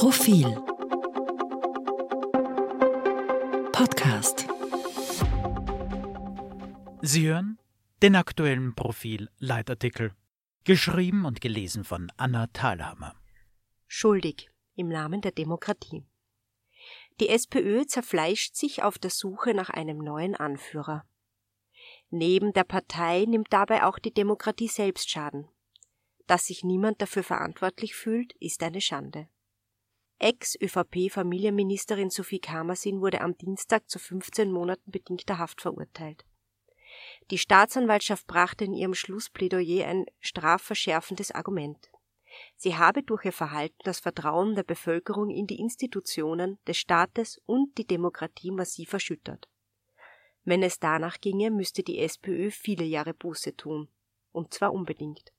Profil Podcast Sie hören den aktuellen Profil-Leitartikel, geschrieben und gelesen von Anna Thalhammer. Schuldig im Namen der Demokratie. Die SPÖ zerfleischt sich auf der Suche nach einem neuen Anführer. Neben der Partei nimmt dabei auch die Demokratie selbst Schaden. Dass sich niemand dafür verantwortlich fühlt, ist eine Schande. Ex-ÖVP-Familienministerin Sophie Kamersin wurde am Dienstag zu 15 Monaten bedingter Haft verurteilt. Die Staatsanwaltschaft brachte in ihrem Schlussplädoyer ein strafverschärfendes Argument. Sie habe durch ihr Verhalten das Vertrauen der Bevölkerung in die Institutionen des Staates und die Demokratie massiv erschüttert. Wenn es danach ginge, müsste die SPÖ viele Jahre Buße tun, und zwar unbedingt.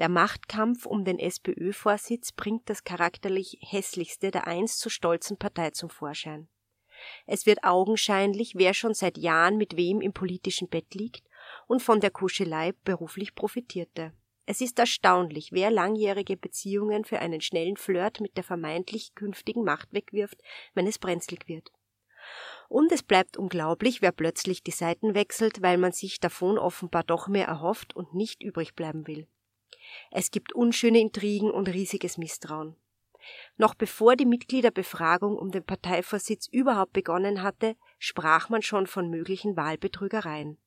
Der Machtkampf um den SPÖ-Vorsitz bringt das charakterlich hässlichste der einst so stolzen Partei zum Vorschein. Es wird augenscheinlich, wer schon seit Jahren mit wem im politischen Bett liegt und von der Kuschelei beruflich profitierte. Es ist erstaunlich, wer langjährige Beziehungen für einen schnellen Flirt mit der vermeintlich künftigen Macht wegwirft, wenn es brenzlig wird. Und es bleibt unglaublich, wer plötzlich die Seiten wechselt, weil man sich davon offenbar doch mehr erhofft und nicht übrig bleiben will. Es gibt unschöne Intrigen und riesiges Misstrauen. Noch bevor die Mitgliederbefragung um den Parteivorsitz überhaupt begonnen hatte, sprach man schon von möglichen Wahlbetrügereien.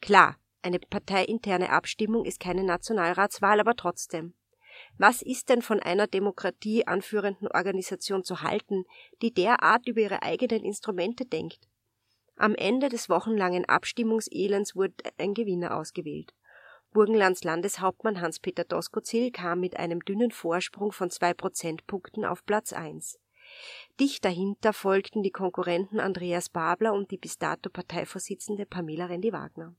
Klar, eine parteiinterne Abstimmung ist keine Nationalratswahl, aber trotzdem. Was ist denn von einer Demokratie anführenden Organisation zu halten, die derart über ihre eigenen Instrumente denkt? Am Ende des wochenlangen Abstimmungselends wurde ein Gewinner ausgewählt. Burgenlands Landeshauptmann Hans-Peter Doskozil kam mit einem dünnen Vorsprung von zwei Prozentpunkten auf Platz eins. Dicht dahinter folgten die Konkurrenten Andreas Babler und die bis dato Parteivorsitzende Pamela Rendi-Wagner.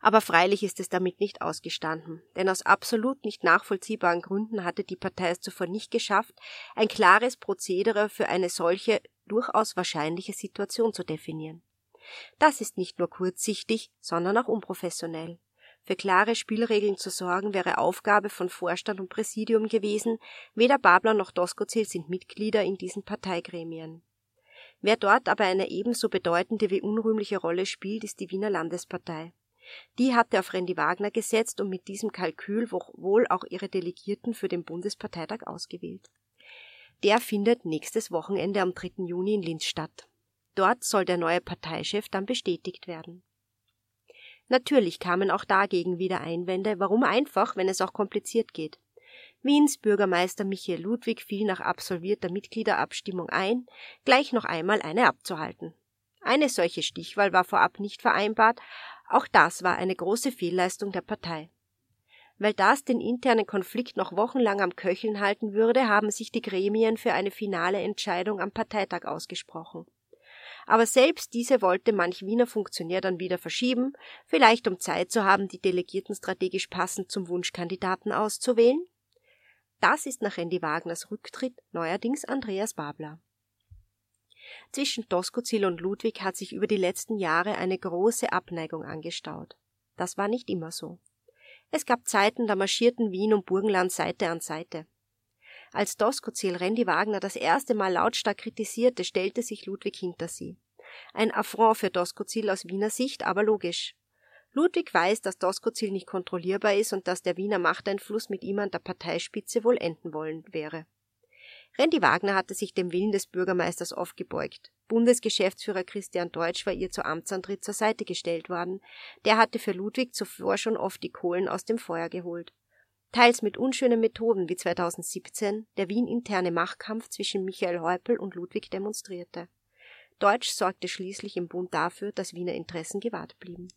Aber freilich ist es damit nicht ausgestanden, denn aus absolut nicht nachvollziehbaren Gründen hatte die Partei es zuvor nicht geschafft, ein klares Prozedere für eine solche durchaus wahrscheinliche Situation zu definieren. Das ist nicht nur kurzsichtig, sondern auch unprofessionell. Für klare Spielregeln zu sorgen wäre Aufgabe von Vorstand und Präsidium gewesen, weder Babler noch Doskozil sind Mitglieder in diesen Parteigremien. Wer dort aber eine ebenso bedeutende wie unrühmliche Rolle spielt, ist die Wiener Landespartei. Die hatte auf Randy Wagner gesetzt und mit diesem Kalkül wohl auch ihre Delegierten für den Bundesparteitag ausgewählt. Der findet nächstes Wochenende am 3. Juni in Linz statt. Dort soll der neue Parteichef dann bestätigt werden. Natürlich kamen auch dagegen wieder Einwände, warum einfach, wenn es auch kompliziert geht. Wiens Bürgermeister Michael Ludwig fiel nach absolvierter Mitgliederabstimmung ein, gleich noch einmal eine abzuhalten. Eine solche Stichwahl war vorab nicht vereinbart, auch das war eine große Fehlleistung der Partei. Weil das den internen Konflikt noch wochenlang am Köcheln halten würde, haben sich die Gremien für eine finale Entscheidung am Parteitag ausgesprochen. Aber selbst diese wollte manch Wiener Funktionär dann wieder verschieben, vielleicht um Zeit zu haben, die Delegierten strategisch passend zum Wunschkandidaten auszuwählen. Das ist nach Randy Wagners Rücktritt neuerdings Andreas Babler. Zwischen Doskozil und Ludwig hat sich über die letzten Jahre eine große Abneigung angestaut. Das war nicht immer so. Es gab Zeiten, da marschierten Wien und Burgenland Seite an Seite. Als Doskozil Randy Wagner das erste Mal lautstark kritisierte, stellte sich Ludwig hinter sie. Ein Affront für Doskozil aus Wiener Sicht, aber logisch. Ludwig weiß, dass Doskozil nicht kontrollierbar ist und dass der Wiener Machteinfluss mit ihm an der Parteispitze wohl enden wollen wäre. Randy Wagner hatte sich dem Willen des Bürgermeisters aufgebeugt. Bundesgeschäftsführer Christian Deutsch war ihr zu Amtsantritt zur Seite gestellt worden. Der hatte für Ludwig zuvor schon oft die Kohlen aus dem Feuer geholt. Teils mit unschönen Methoden wie 2017 der Wien-interne Machtkampf zwischen Michael Häupl und Ludwig demonstrierte. Deutsch sorgte schließlich im Bund dafür, dass Wiener Interessen gewahrt blieben.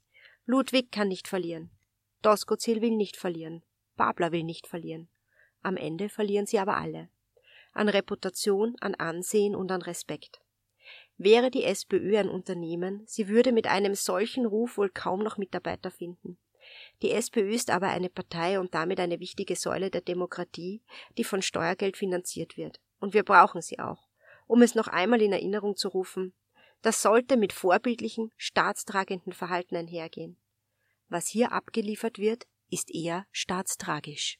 Ludwig kann nicht verlieren. Doskozil will nicht verlieren. Babler will nicht verlieren. Am Ende verlieren sie aber alle an Reputation, an Ansehen und an Respekt. Wäre die SPÖ ein Unternehmen, sie würde mit einem solchen Ruf wohl kaum noch Mitarbeiter finden. Die SPÖ ist aber eine Partei und damit eine wichtige Säule der Demokratie, die von Steuergeld finanziert wird. Und wir brauchen sie auch. Um es noch einmal in Erinnerung zu rufen, das sollte mit vorbildlichem, staatstragenden Verhalten einhergehen. Was hier abgeliefert wird, ist eher staatstragisch.